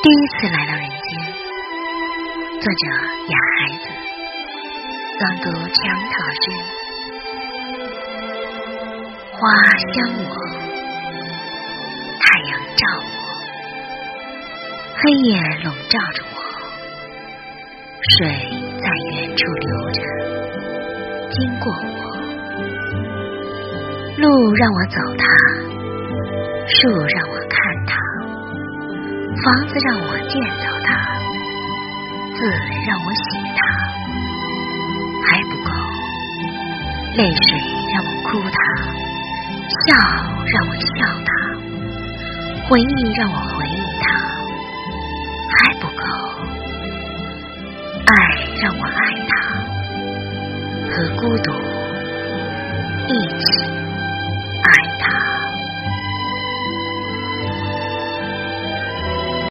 第一次来到人间，作者雅孩子，朗读墙草诗。花香我，太阳照我，黑夜笼罩着我，水在远处流着，经过我，路让我走它，树让我看。房子让我建造它，字让我写它，还不够。泪水让我哭它，笑让我笑它，回忆让我回忆它，还不够。爱让我爱它，和孤独一起。